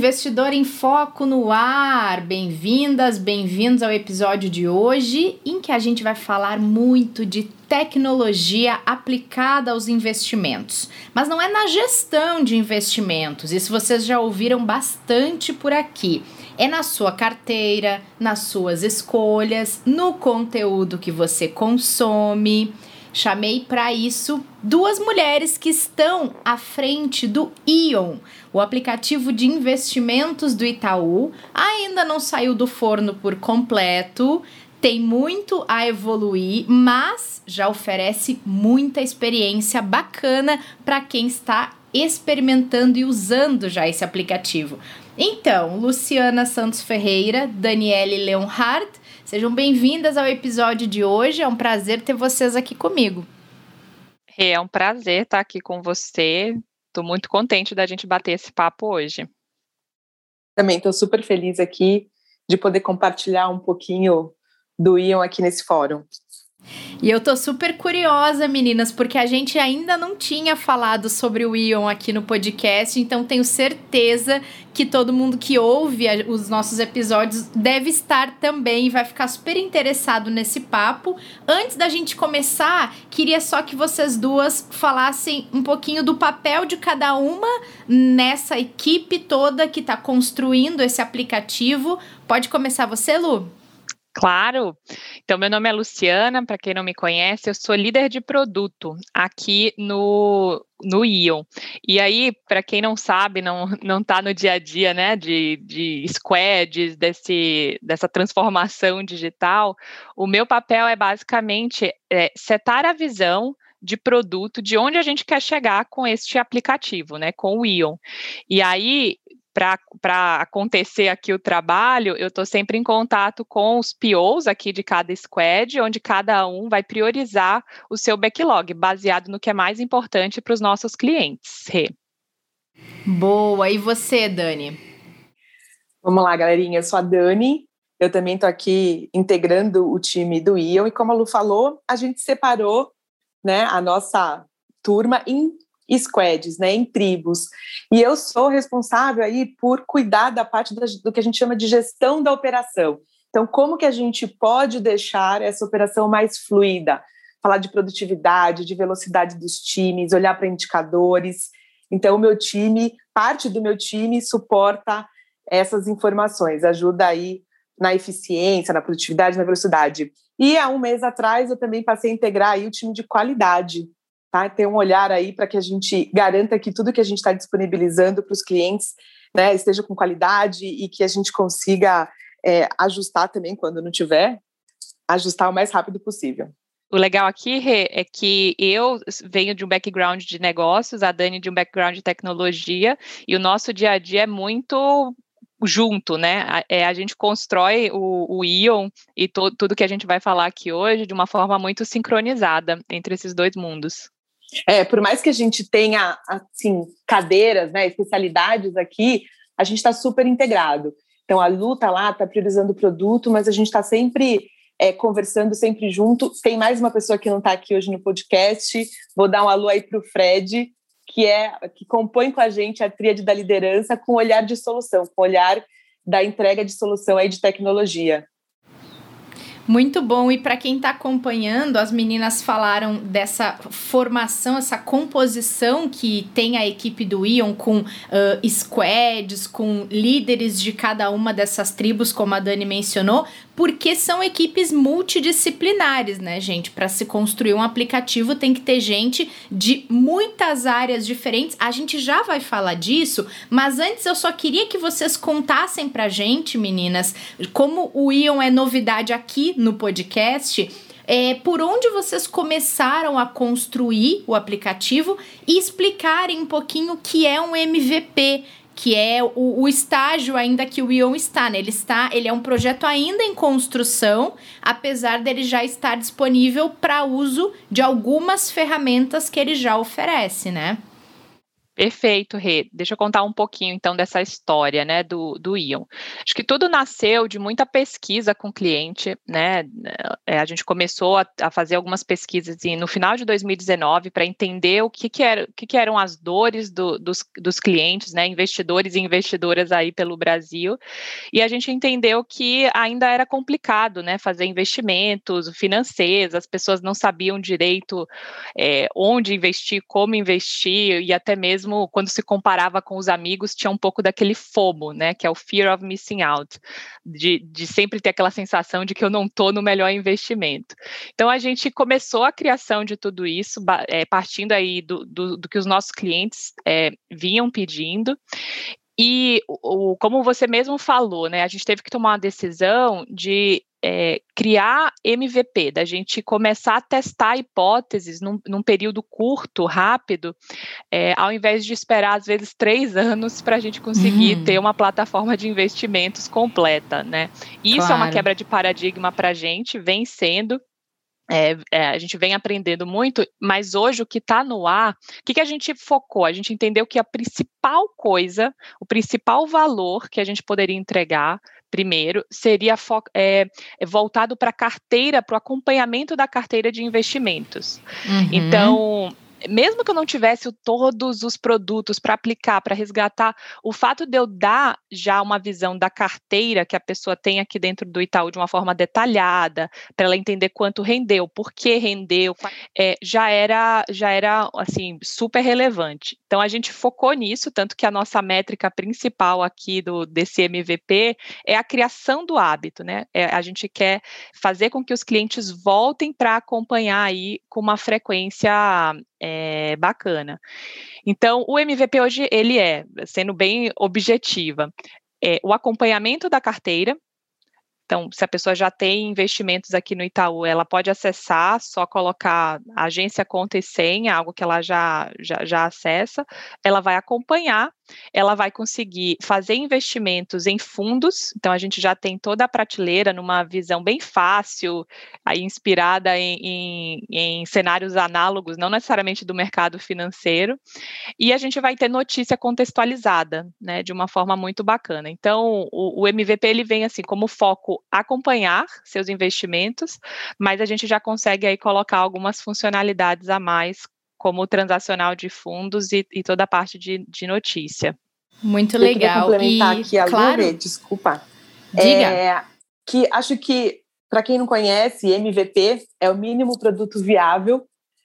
Investidor em Foco no Ar, bem-vindas, bem-vindos ao episódio de hoje, em que a gente vai falar muito de tecnologia aplicada aos investimentos. Mas não é na gestão de investimentos, isso vocês já ouviram bastante por aqui. É na sua carteira, nas suas escolhas, no conteúdo que você consome. Chamei para isso duas mulheres que estão à frente do Ion, o aplicativo de investimentos do Itaú. Ainda não saiu do forno por completo, tem muito a evoluir, mas já oferece muita experiência bacana para quem está experimentando e usando já esse aplicativo. Então, Luciana Santos Ferreira, Daniele Leonhardt, sejam bem-vindas ao episódio de hoje. É um prazer ter vocês aqui comigo. É um prazer estar aqui com você. Estou muito contente da gente bater esse papo hoje. Também estou super feliz aqui de poder compartilhar um pouquinho do Ion aqui nesse fórum. E eu tô super curiosa, meninas, porque a gente ainda não tinha falado sobre o Ion aqui no podcast, então tenho certeza que todo mundo que ouve os nossos episódios deve estar também e vai ficar super interessado nesse papo. Antes da gente começar, queria só que vocês duas falassem um pouquinho do papel de cada uma nessa equipe toda que está construindo esse aplicativo. Pode começar você, Lu? Claro. Então, meu nome é Luciana, para quem não me conhece, eu sou líder de produto aqui no, no Ion. E aí, para quem não sabe, não não está no dia a dia, né, de, de squads, desse, dessa transformação digital, o meu papel é basicamente é, setar a visão de produto, de onde a gente quer chegar com este aplicativo, né, com o Ion. E aí, para acontecer aqui o trabalho, eu estou sempre em contato com os POs aqui de cada squad, onde cada um vai priorizar o seu backlog, baseado no que é mais importante para os nossos clientes. Rê. Boa, e você, Dani? Vamos lá, galerinha, eu sou a Dani, eu também estou aqui integrando o time do Ion, e como a Lu falou, a gente separou né, a nossa turma em squads, né, em tribos. E eu sou responsável aí por cuidar da parte do que a gente chama de gestão da operação. Então, como que a gente pode deixar essa operação mais fluida? Falar de produtividade, de velocidade dos times, olhar para indicadores. Então, o meu time, parte do meu time suporta essas informações, ajuda aí na eficiência, na produtividade, na velocidade. E há um mês atrás eu também passei a integrar aí o time de qualidade, tá? Ter um olhar aí para que a gente garanta que tudo que a gente está disponibilizando para os clientes né, esteja com qualidade e que a gente consiga é, ajustar também quando não tiver, ajustar o mais rápido possível. O legal aqui, Rê, é que eu venho de um background de negócios, a Dani de um background de tecnologia, e o nosso dia a dia é muito junto, né? A, é, a gente constrói o, o Ion e to, tudo que a gente vai falar aqui hoje de uma forma muito sincronizada entre esses dois mundos. É, por mais que a gente tenha assim cadeiras, né, especialidades aqui, a gente está super integrado. Então a Lu tá lá, tá priorizando o produto, mas a gente está sempre é, conversando sempre junto. Tem mais uma pessoa que não está aqui hoje no podcast. Vou dar um alô aí para o Fred, que é que compõe com a gente a tríade da liderança com olhar de solução, com olhar da entrega de solução aí de tecnologia. Muito bom. E para quem está acompanhando, as meninas falaram dessa formação, essa composição que tem a equipe do Ion com uh, squads, com líderes de cada uma dessas tribos, como a Dani mencionou, porque são equipes multidisciplinares, né, gente? Para se construir um aplicativo tem que ter gente de muitas áreas diferentes. A gente já vai falar disso, mas antes eu só queria que vocês contassem pra gente, meninas, como o Ion é novidade aqui no podcast. É, por onde vocês começaram a construir o aplicativo e explicarem um pouquinho o que é um MVP que é o, o, estágio ainda que o Ion está, né? Ele está, ele é um projeto ainda em construção, apesar dele já estar disponível para uso de algumas ferramentas que ele já oferece, né? Perfeito, Rê. Deixa eu contar um pouquinho então dessa história, né, do, do Ion. Acho que tudo nasceu de muita pesquisa com o cliente, né? É, a gente começou a, a, fazer algumas pesquisas no final de 2019 para entender o que, que, era, que, que eram as dores do, dos, dos clientes, né, investidores e investidoras aí pelo Brasil. E a gente entendeu que ainda era complicado, né, fazer investimentos financeiros, as pessoas não sabiam direito é, onde investir, como investir e até mesmo mesmo quando se comparava com os amigos, tinha um pouco daquele FOMO, né? Que é o Fear of Missing Out, de, de sempre ter aquela sensação de que eu não estou no melhor investimento. Então a gente começou a criação de tudo isso, é, partindo aí do, do, do, que os nossos clientes é, vinham pedindo. E o, como você mesmo falou, né, a gente teve que tomar uma decisão de é, criar MVP, da gente começar a testar hipóteses num, num período curto, rápido, é, ao invés de esperar, às vezes, três anos para a gente conseguir uhum. ter uma plataforma de investimentos completa, né? Isso claro. é uma quebra de paradigma para a gente, vem sendo, é, é, a gente vem aprendendo muito, mas hoje o que está no ar, o que, que a gente focou? A gente entendeu que a principal coisa, o principal valor que a gente poderia entregar, primeiro, seria é, é voltado para a carteira, para o acompanhamento da carteira de investimentos. Uhum. Então, mesmo que eu não tivesse todos os produtos para aplicar, para resgatar, o fato de eu dar já uma visão da carteira que a pessoa tem aqui dentro do Itaú de uma forma detalhada, para ela entender quanto rendeu, por que rendeu, é, já era já era assim super relevante. Então a gente focou nisso, tanto que a nossa métrica principal aqui do desse MVP é a criação do hábito, né? É, a gente quer fazer com que os clientes voltem para acompanhar aí com uma frequência é, bacana. Então, o MVP hoje, ele é, sendo bem objetiva, é, o acompanhamento da carteira, então, se a pessoa já tem investimentos aqui no Itaú, ela pode acessar, só colocar agência, conta e senha, algo que ela já, já, já acessa, ela vai acompanhar ela vai conseguir fazer investimentos em fundos, então a gente já tem toda a prateleira numa visão bem fácil, aí inspirada em, em, em, cenários análogos, não necessariamente do mercado financeiro, e a gente vai ter notícia contextualizada, né, de uma forma muito bacana. Então, o, o MVP ele vem assim como foco acompanhar seus investimentos, mas a gente já consegue aí colocar algumas funcionalidades a mais como transacional de fundos e, e toda a parte de, de notícia. Muito Eu legal. complementar e, aqui a claro, desculpa. Diga. É, que acho que, para quem não conhece, MVP é o mínimo produto viável.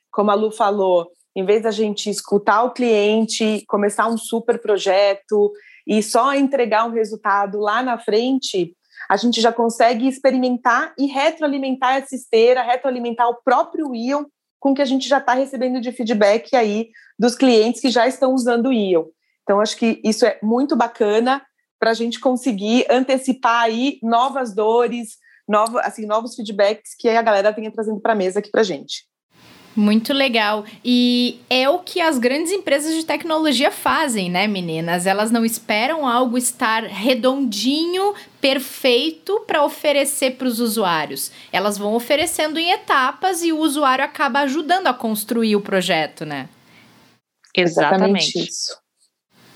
Como a Lu falou, em vez da gente escutar o cliente, começar um super projeto e só entregar um resultado lá na frente, a gente já consegue experimentar e retroalimentar essa esteira, retroalimentar o próprio Ion com o que a gente já está recebendo de feedback aí dos clientes que já estão usando o Ion. Então, acho que isso é muito bacana para a gente conseguir antecipar aí novas dores, novo, assim, novos feedbacks que a galera tenha trazendo para a mesa aqui para a gente. Muito legal. E é o que as grandes empresas de tecnologia fazem, né, meninas? Elas não esperam algo estar redondinho, perfeito para oferecer para os usuários. Elas vão oferecendo em etapas e o usuário acaba ajudando a construir o projeto, né? Exatamente, Exatamente isso.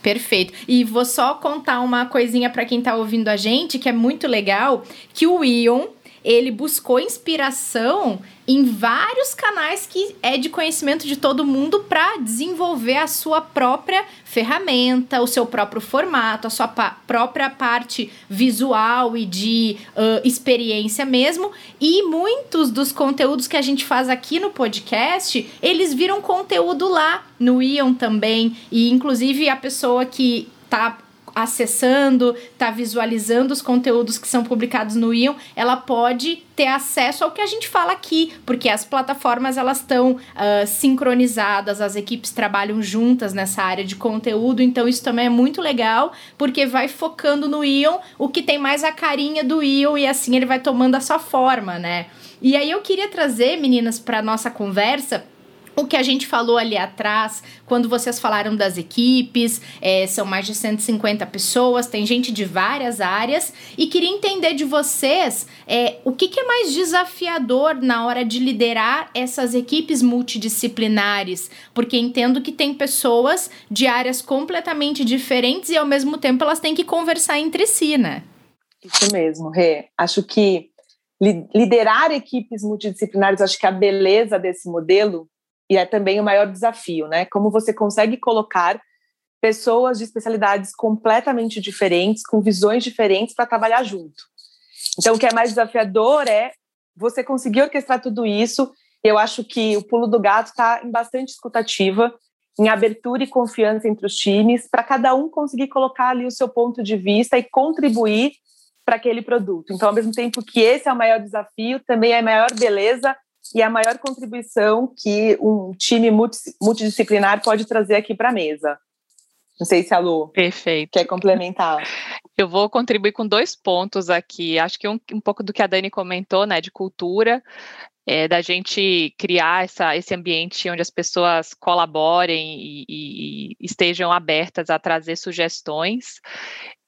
Perfeito. E vou só contar uma coisinha para quem está ouvindo a gente, que é muito legal, que o Ion, ele buscou inspiração em vários canais que é de conhecimento de todo mundo para desenvolver a sua própria ferramenta, o seu próprio formato, a sua pa própria parte visual e de uh, experiência mesmo. E muitos dos conteúdos que a gente faz aqui no podcast, eles viram conteúdo lá no Ion também. E inclusive a pessoa que tá acessando, tá visualizando os conteúdos que são publicados no Ion, ela pode ter acesso ao que a gente fala aqui, porque as plataformas elas estão uh, sincronizadas, as equipes trabalham juntas nessa área de conteúdo, então isso também é muito legal, porque vai focando no Ion o que tem mais a carinha do Ion e assim ele vai tomando a sua forma, né? E aí eu queria trazer, meninas, para nossa conversa o que a gente falou ali atrás, quando vocês falaram das equipes, é, são mais de 150 pessoas, tem gente de várias áreas, e queria entender de vocês é, o que, que é mais desafiador na hora de liderar essas equipes multidisciplinares, porque entendo que tem pessoas de áreas completamente diferentes e ao mesmo tempo elas têm que conversar entre si, né? Isso mesmo, Rê. Acho que liderar equipes multidisciplinares, acho que a beleza desse modelo e é também o maior desafio, né? Como você consegue colocar pessoas de especialidades completamente diferentes, com visões diferentes para trabalhar junto. Então, o que é mais desafiador é você conseguir orquestrar tudo isso. Eu acho que o pulo do gato está em bastante escutativa, em abertura e confiança entre os times, para cada um conseguir colocar ali o seu ponto de vista e contribuir para aquele produto. Então, ao mesmo tempo que esse é o maior desafio, também é a maior beleza e a maior contribuição que um time multidisciplinar pode trazer aqui para a mesa. Não sei se a Lu Perfeito. quer complementar. Eu vou contribuir com dois pontos aqui. Acho que um, um pouco do que a Dani comentou, né, de cultura, é, da gente criar essa, esse ambiente onde as pessoas colaborem e, e, e estejam abertas a trazer sugestões.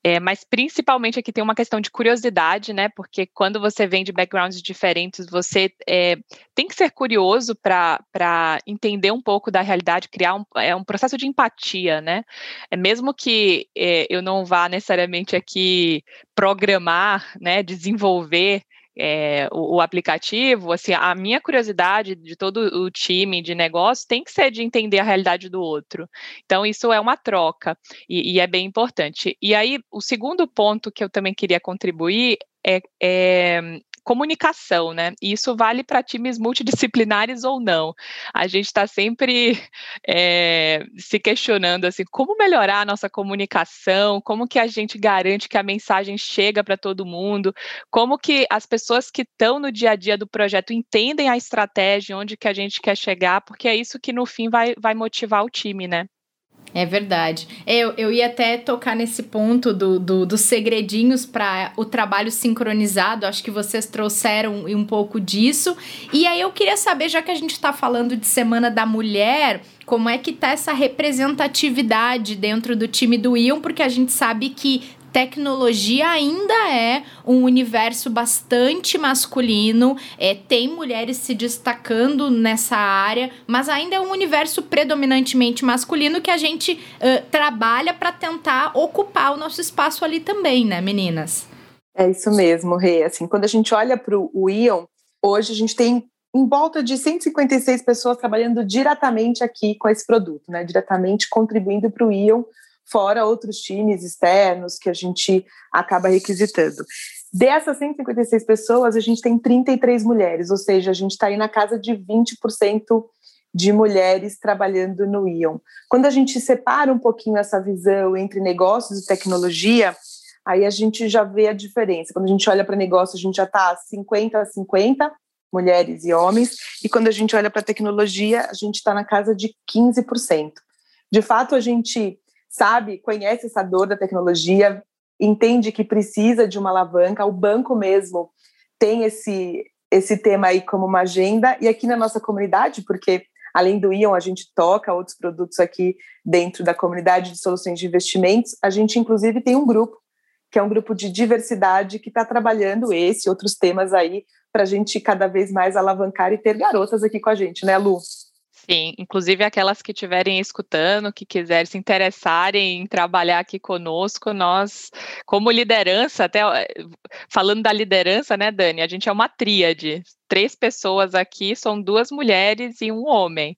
É, mas principalmente aqui tem uma questão de curiosidade, né? Porque quando você vem de backgrounds diferentes, você é, tem que ser curioso para entender um pouco da realidade, criar um, é um processo de empatia, né? É, mesmo que é, eu não vá necessariamente aqui programar, né, desenvolver é, o, o, aplicativo, assim, a minha curiosidade de todo o time de negócio tem que ser de entender a realidade do outro. Então, isso é uma troca e, e é bem importante. E aí, o segundo ponto que eu também queria contribuir é, é comunicação, né? E isso vale para times multidisciplinares ou não. A gente está sempre é, se questionando assim, como melhorar a nossa comunicação, como que a gente garante que a mensagem chega para todo mundo, como que as pessoas que estão no dia a dia do projeto entendem a estratégia, onde que a gente quer chegar, porque é isso que no fim vai, vai motivar o time, né? É verdade. Eu, eu ia até tocar nesse ponto do, do dos segredinhos para o trabalho sincronizado. Acho que vocês trouxeram um pouco disso. E aí eu queria saber, já que a gente está falando de Semana da Mulher, como é que tá essa representatividade dentro do time do Ion, porque a gente sabe que tecnologia ainda é um universo bastante masculino, é, tem mulheres se destacando nessa área, mas ainda é um universo predominantemente masculino que a gente uh, trabalha para tentar ocupar o nosso espaço ali também, né, meninas? É isso mesmo, Rê. Assim, quando a gente olha para o Ion, hoje a gente tem em volta de 156 pessoas trabalhando diretamente aqui com esse produto, né? Diretamente contribuindo para o Ion fora outros times externos que a gente acaba requisitando. Dessas 156 pessoas, a gente tem 33 mulheres, ou seja, a gente está aí na casa de 20% de mulheres trabalhando no Ion. Quando a gente separa um pouquinho essa visão entre negócios e tecnologia, aí a gente já vê a diferença. Quando a gente olha para negócio, a gente já está 50 a 50 mulheres e homens, e quando a gente olha para tecnologia, a gente está na casa de 15%. De fato, a gente sabe, conhece essa dor da tecnologia, entende que precisa de uma alavanca, o banco mesmo tem esse esse tema aí como uma agenda e aqui na nossa comunidade, porque além do Ion a gente toca outros produtos aqui dentro da comunidade de soluções de investimentos, a gente inclusive tem um grupo que é um grupo de diversidade que está trabalhando esse e outros temas aí para a gente cada vez mais alavancar e ter garotas aqui com a gente, né, Lu? Sim, inclusive aquelas que estiverem escutando, que quiserem se interessarem em trabalhar aqui conosco, nós, como liderança, até falando da liderança, né, Dani, a gente é uma tríade três pessoas aqui, são duas mulheres e um homem.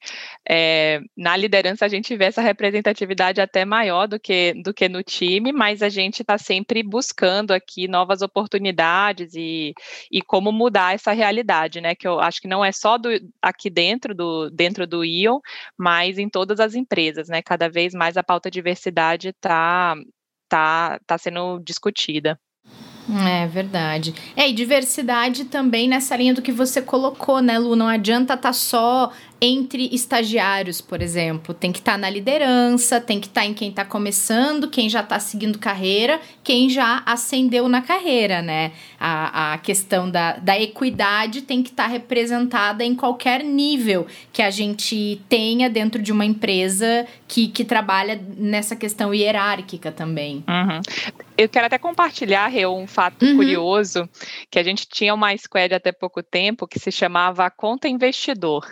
É, na liderança a gente vê essa representatividade até maior do que, do que no time, mas a gente está sempre buscando aqui novas oportunidades e, e como mudar essa realidade, né? Que eu acho que não é só do, aqui dentro do, dentro do ION, mas em todas as empresas, né? Cada vez mais a pauta diversidade está tá, tá sendo discutida. É verdade. É, e diversidade também nessa linha do que você colocou, né, Lu? Não adianta estar tá só entre estagiários, por exemplo. Tem que estar tá na liderança, tem que estar tá em quem está começando, quem já está seguindo carreira, quem já ascendeu na carreira, né? A, a questão da, da equidade tem que estar tá representada em qualquer nível que a gente tenha dentro de uma empresa que, que trabalha nessa questão hierárquica também. Uhum. Eu quero até compartilhar, Rê, um fato uhum. curioso, que a gente tinha uma squad até pouco tempo que se chamava Conta Investidor.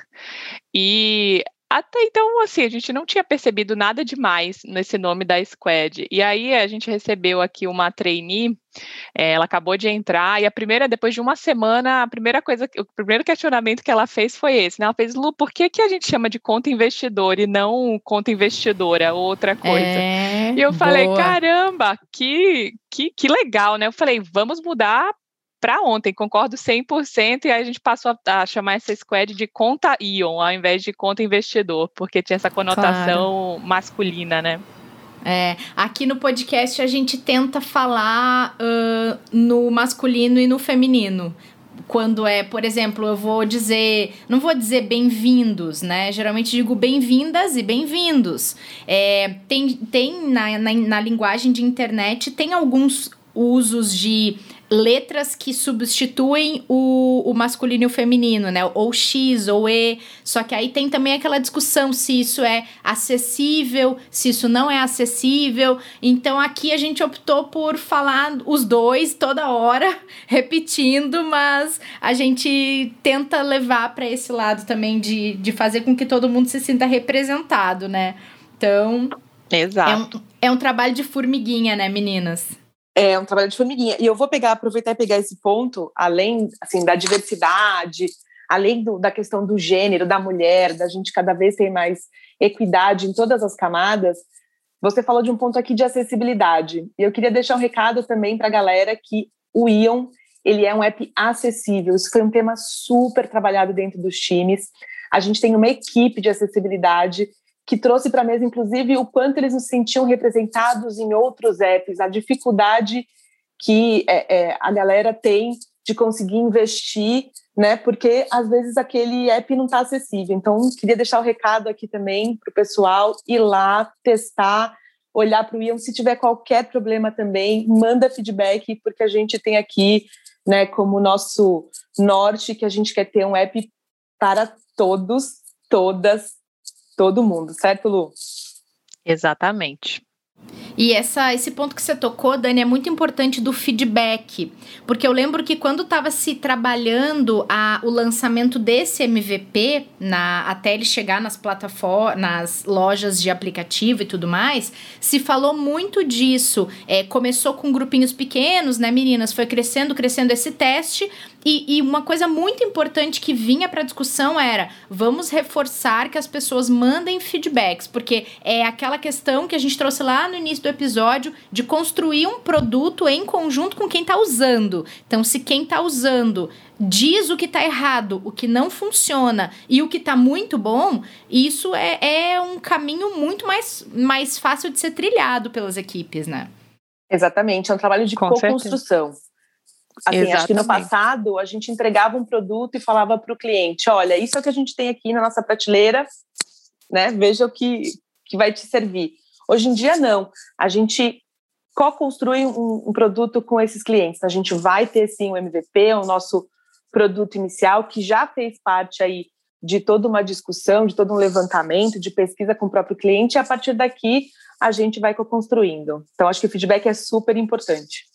E até então, assim, a gente não tinha percebido nada demais nesse nome da Squad. E aí a gente recebeu aqui uma trainee, é, ela acabou de entrar, e a primeira, depois de uma semana, a primeira coisa, o primeiro questionamento que ela fez foi esse, né? Ela fez, Lu, por que, que a gente chama de conta investidor e não conta investidora, outra coisa? É, e eu falei, boa. caramba, que, que, que legal, né? Eu falei, vamos mudar para ontem, concordo 100%, e aí a gente passou a, a, chamar essa squad de conta Ion, ao invés de conta investidor, porque tinha essa conotação claro. masculina, né? É, aqui no podcast a gente tenta falar uh, no masculino e no feminino. Quando é, por exemplo, eu vou dizer, não vou dizer bem-vindos, né? Geralmente digo bem-vindas e bem-vindos. É, tem tem na, na, na linguagem de internet, tem alguns usos de letras que substituem o, o masculino e o feminino, né? Ou X ou E. Só que aí tem também aquela discussão se isso é acessível, se isso não é acessível. Então aqui a gente optou por falar os dois toda hora, repetindo, mas a gente tenta levar para esse lado também de, de fazer com que todo mundo se sinta representado, né? Então. Exato. É um, é um trabalho de formiguinha, né, meninas? É um trabalho de formiguinha. E eu vou pegar, aproveitar e pegar esse ponto, além assim, da diversidade, além do, da questão do gênero, da mulher, da gente cada vez ter mais equidade em todas as camadas. Você falou de um ponto aqui de acessibilidade. E eu queria deixar um recado também para a galera que o Ion ele é um app acessível. Isso foi um tema super trabalhado dentro dos times. A gente tem uma equipe de acessibilidade que trouxe para a mesa, inclusive, o quanto eles se sentiam representados em outros apps, a dificuldade que é, é, a galera tem de conseguir investir, né? Porque às vezes aquele app não está acessível. Então, queria deixar o recado aqui também para o pessoal ir lá, testar, olhar para o Ion. Se tiver qualquer problema também, manda feedback, porque a gente tem aqui, né, como nosso norte, que a gente quer ter um app para todos, todas todo mundo, certo, Lu? Exatamente. E essa, esse ponto que você tocou, Dani, é muito importante do feedback. Porque eu lembro que quando estava se trabalhando a, o lançamento desse MVP, na, até ele chegar nas plataformas, nas lojas de aplicativo e tudo mais, se falou muito disso. É, começou com grupinhos pequenos, né, meninas? Foi crescendo, crescendo esse teste. E, e uma coisa muito importante que vinha para discussão era: vamos reforçar que as pessoas mandem feedbacks, porque é aquela questão que a gente trouxe lá no início do episódio de construir um produto em conjunto com quem está usando. Então, se quem está usando diz o que está errado, o que não funciona e o que está muito bom, isso é, é um caminho muito mais, mais fácil de ser trilhado pelas equipes, né? Exatamente, é um trabalho de co-construção. Assim, acho que no passado a gente entregava um produto e falava para o cliente: olha, isso é o que a gente tem aqui na nossa prateleira, né? Veja o que, que vai te servir. Hoje em dia, não. A gente co-construi um, um, produto com esses clientes. A gente vai ter sim o MVP, o nosso produto inicial, que já fez parte aí de toda uma discussão, de todo um levantamento, de pesquisa com o próprio cliente, e a partir daqui a gente vai co-construindo. Então, acho que o feedback é super importante.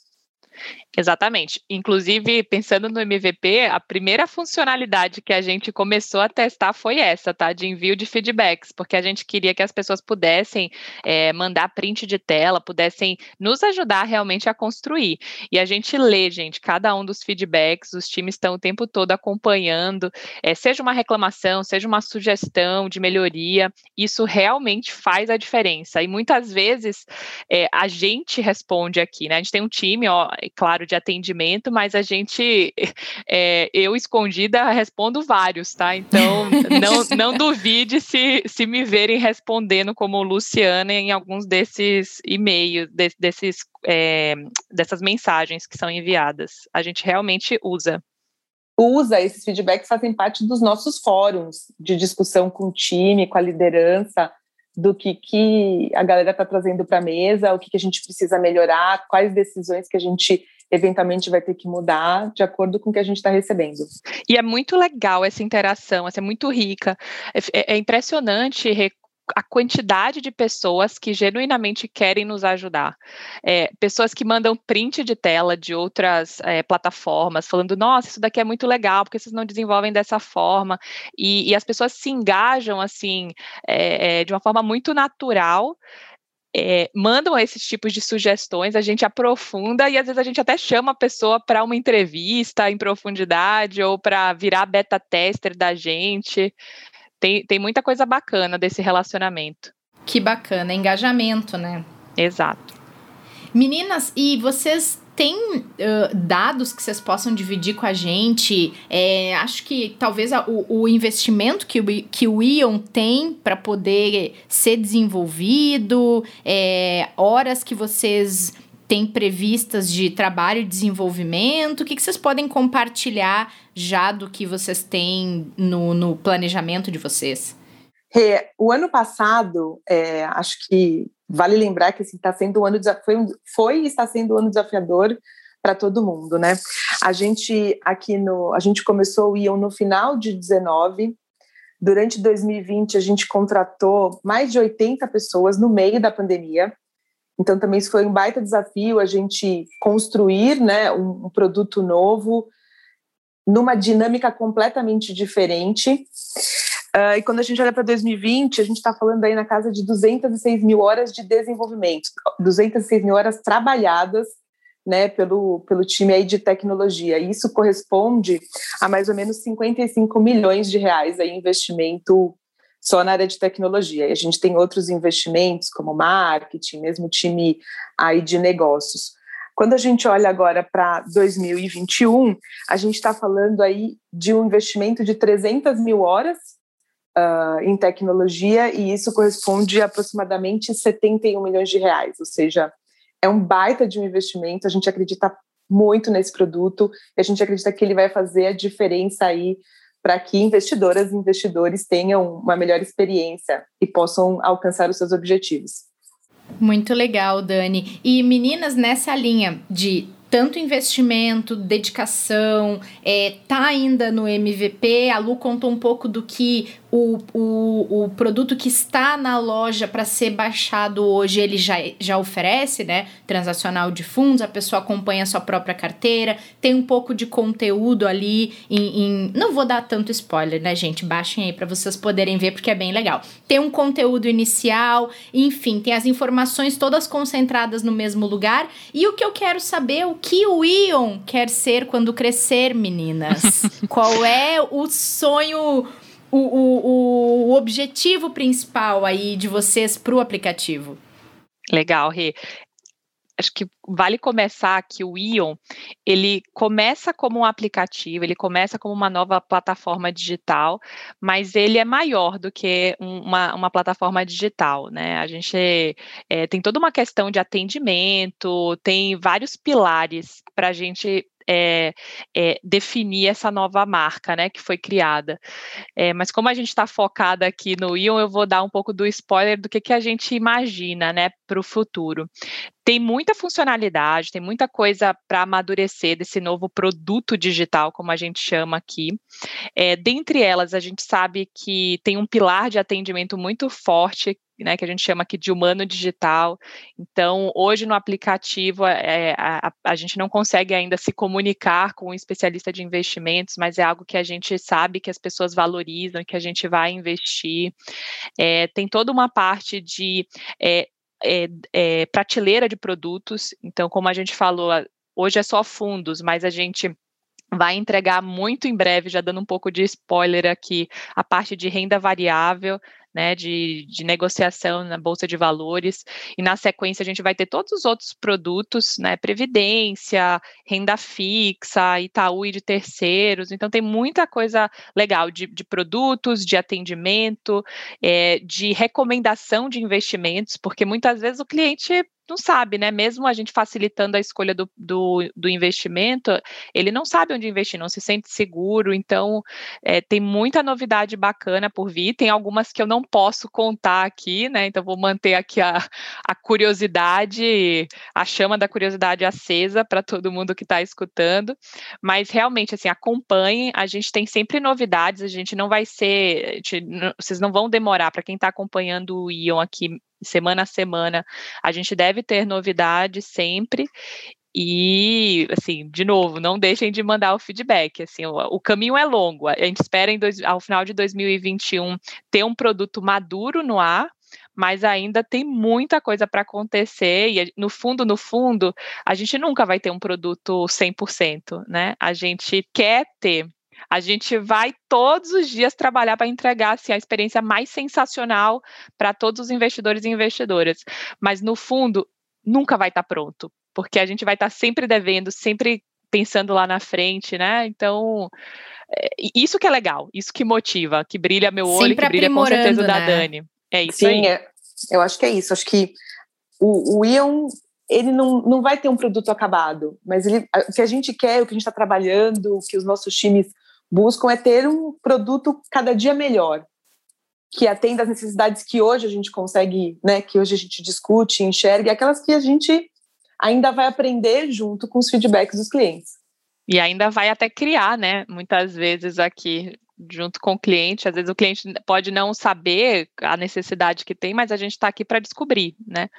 Exatamente. Inclusive, pensando no MVP, a primeira funcionalidade que a gente começou a testar foi essa, tá? De envio de feedbacks, porque a gente queria que as pessoas pudessem é, mandar print de tela, pudessem nos ajudar realmente a construir. E a gente lê, gente, cada um dos feedbacks, os times estão o tempo todo acompanhando, é, seja uma reclamação, seja uma sugestão de melhoria, isso realmente faz a diferença. E muitas vezes é, a gente responde aqui, né? A gente tem um time, ó, claro, de atendimento, mas a gente, é, eu escondida, respondo vários, tá? Então, não, não duvide se, se me verem respondendo como Luciana em alguns desses e-mails, de, desses, é, dessas mensagens que são enviadas. A gente realmente usa. usa esses feedbacks, fazem parte dos nossos fóruns de discussão com o time, com a liderança, do que, que a galera está trazendo para a mesa, o que, que a gente precisa melhorar, quais decisões que a gente eventualmente vai ter que mudar de acordo com o que a gente está recebendo. E é muito legal essa interação, essa é muito rica. É, é impressionante a quantidade de pessoas que genuinamente querem nos ajudar. É, pessoas que mandam print de tela de outras é, plataformas, falando, nossa, isso daqui é muito legal, porque vocês não desenvolvem dessa forma. E, e as pessoas se engajam, assim, é, é de uma forma muito natural. É, mandam esses tipos de sugestões, a gente aprofunda e às vezes a gente até chama a pessoa para uma entrevista em profundidade ou para virar beta tester da gente tem, tem muita coisa bacana desse relacionamento. Que bacana, engajamento, né? Exato. Meninas, e vocês têm uh, dados que vocês possam dividir com a gente? É, acho que talvez a, o, o, investimento que o, que o Ion tem para poder ser desenvolvido, é, horas que vocês tem previstas de trabalho e desenvolvimento? O que, que vocês podem compartilhar já do que vocês têm no, no planejamento de vocês? É, o ano passado, é, acho que vale lembrar que assim, tá sendo um ano foi, foi e está sendo um ano desafiador para todo mundo, né? A gente aqui no, a gente começou o Ion no final de 19. Durante 2020 a gente contratou mais de 80 pessoas no meio da pandemia. Então, também isso foi um baita desafio a gente construir né, um, um produto novo numa dinâmica completamente diferente. Uh, e quando a gente olha para 2020, a gente está falando aí na casa de 206 mil horas de desenvolvimento, 206 mil horas trabalhadas né, pelo, pelo time aí de tecnologia. Isso corresponde a mais ou menos 55 milhões de reais aí investimento só na área de tecnologia. E a gente tem outros investimentos, como marketing, mesmo time aí de negócios. Quando a gente olha agora para 2021, a gente está falando aí de um investimento de 300 mil horas uh, em tecnologia e isso corresponde a aproximadamente 71 milhões de reais, ou seja, é um baita de um investimento, a gente acredita muito nesse produto e a gente acredita que ele vai fazer a diferença aí para que investidoras e investidores tenham uma melhor experiência e possam alcançar os seus objetivos. Muito legal, Dani. E meninas, nessa linha de tanto investimento, dedicação, é, tá ainda no MVP. A Lu contou um pouco do que o, o, o produto que está na loja para ser baixado hoje, ele já, já oferece, né? Transacional de fundos, a pessoa acompanha a sua própria carteira, tem um pouco de conteúdo ali em. em não vou dar tanto spoiler, né, gente? Baixem aí para vocês poderem ver, porque é bem legal. Tem um conteúdo inicial, enfim, tem as informações todas concentradas no mesmo lugar. E o que eu quero saber, o que o Ion quer ser quando crescer, meninas? Qual é o sonho o, o, o objetivo principal aí de vocês para o aplicativo? Legal, Rê acho que vale começar que o Ion, ele começa como um aplicativo, ele começa como uma nova plataforma digital, mas ele é maior do que uma, uma plataforma digital, né? A gente é, tem toda uma questão de atendimento, tem vários pilares para a gente é, é, definir essa nova marca, né, que foi criada. É, mas como a gente está focada aqui no Ion, eu vou dar um pouco do spoiler do que, que a gente imagina, né, para o futuro. Tem muita funcionalidade, tem muita coisa para amadurecer desse novo produto digital, como a gente chama aqui. É, dentre elas, a gente sabe que tem um pilar de atendimento muito forte, né, que a gente chama aqui de humano digital. Então, hoje no aplicativo, é, a, a, gente não consegue ainda se comunicar com um especialista de investimentos, mas é algo que a gente sabe que as pessoas valorizam, que a gente vai investir. É, tem toda uma parte de é, é, é prateleira de produtos. Então, como a gente falou, hoje é só fundos, mas a gente vai entregar muito em breve, já dando um pouco de spoiler aqui, a parte de renda variável, né, de, de negociação na Bolsa de Valores, e na sequência a gente vai ter todos os outros produtos, né, Previdência, renda fixa, Itaú e de terceiros, então tem muita coisa legal de, de produtos, de atendimento, é, de recomendação de investimentos, porque muitas vezes o cliente não sabe, né? Mesmo a gente facilitando a escolha do, do, do investimento, ele não sabe onde investir, não se sente seguro. Então, é, tem muita novidade bacana por vir. Tem algumas que eu não posso contar aqui, né? Então, vou manter aqui a, a curiosidade, a chama da curiosidade acesa para todo mundo que está escutando. Mas realmente, assim, acompanhem. A gente tem sempre novidades. A gente não vai ser, gente, vocês não vão demorar para quem está acompanhando o Ion aqui semana a semana. A gente deve ter novidades sempre. E, assim, de novo, não deixem de mandar o feedback. Assim, o, o caminho é longo. A gente espera dois, ao final de 2021 ter um produto maduro no ar, mas ainda tem muita coisa para acontecer e no fundo, no fundo, a gente nunca vai ter um produto 100%, né? A gente quer ter a gente vai todos os dias trabalhar para entregar assim, a experiência mais sensacional para todos os investidores e investidoras. Mas no fundo, nunca vai estar tá pronto, porque a gente vai estar tá sempre devendo, sempre pensando lá na frente, né? Então, é, isso que é legal, isso que motiva, que brilha meu olho, sempre que brilha com certeza o da né? Dani. É isso Sim, aí. É, eu acho que é isso. Acho que o, o Ion ele não, não vai ter um produto acabado, mas ele, o que a gente quer, o que a gente está trabalhando, o que os nossos times buscam é ter um produto cada dia melhor, que atenda às necessidades que hoje a gente consegue, né, que hoje a gente discute, enxerga, e aquelas que a gente ainda vai aprender junto com os feedbacks dos clientes. E ainda vai até criar, né, muitas vezes aqui junto com o cliente, às vezes o cliente pode não saber a necessidade que tem, mas a gente está aqui para descobrir, né?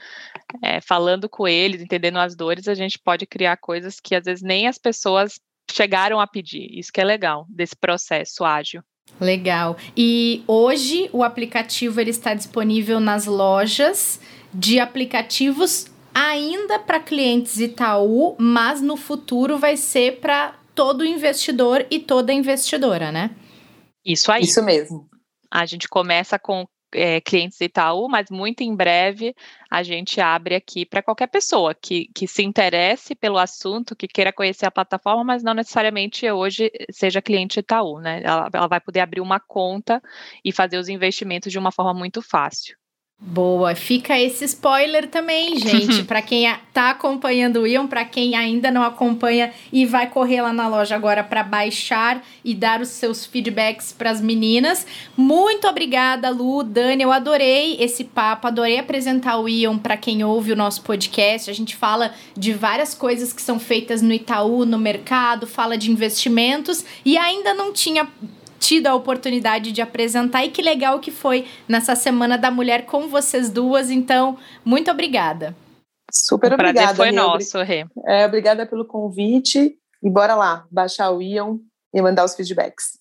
É, falando com eles, entendendo as dores, a gente pode criar coisas que às vezes nem as pessoas chegaram a pedir. Isso que é legal desse processo ágil. Legal. E hoje o aplicativo ele está disponível nas lojas de aplicativos ainda para clientes Itaú, mas no futuro vai ser para todo investidor e toda investidora, né? Isso aí. Isso mesmo. A gente começa com é, clientes Itaú, mas muito em breve a gente abre aqui para qualquer pessoa que, que se interesse pelo assunto, que queira conhecer a plataforma, mas não necessariamente hoje seja cliente Itaú, né? Ela, ela vai poder abrir uma conta e fazer os investimentos de uma forma muito fácil. Boa, fica esse spoiler também, gente, para quem tá acompanhando o Ion, para quem ainda não acompanha e vai correr lá na loja agora para baixar e dar os seus feedbacks para as meninas. Muito obrigada, Lu, Dani, eu adorei esse papo, adorei apresentar o Ion para quem ouve o nosso podcast. A gente fala de várias coisas que são feitas no Itaú, no mercado, fala de investimentos e ainda não tinha tido a oportunidade de apresentar e que legal que foi nessa Semana da Mulher com vocês duas. Então, muito obrigada. Super o obrigada. foi nosso, Rê. É, obrigada pelo convite e bora lá, baixar o Ion e mandar os feedbacks.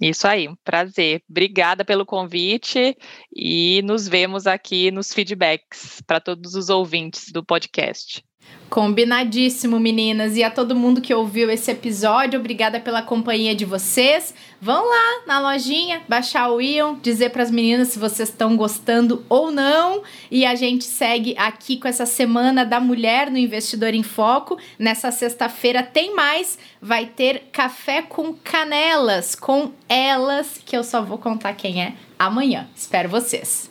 Isso aí, um prazer. Obrigada pelo convite e nos vemos aqui nos feedbacks para todos os ouvintes do podcast. Combinadíssimo, meninas. E a todo mundo que ouviu esse episódio, obrigada pela companhia de vocês. Vão lá na lojinha, baixar o Ion, dizer para as meninas se vocês estão gostando ou não. E a gente segue aqui com essa semana da mulher no Investidor em Foco. Nessa sexta-feira tem mais. Vai ter café com canelas com elas, que eu só vou contar quem é amanhã. Espero vocês.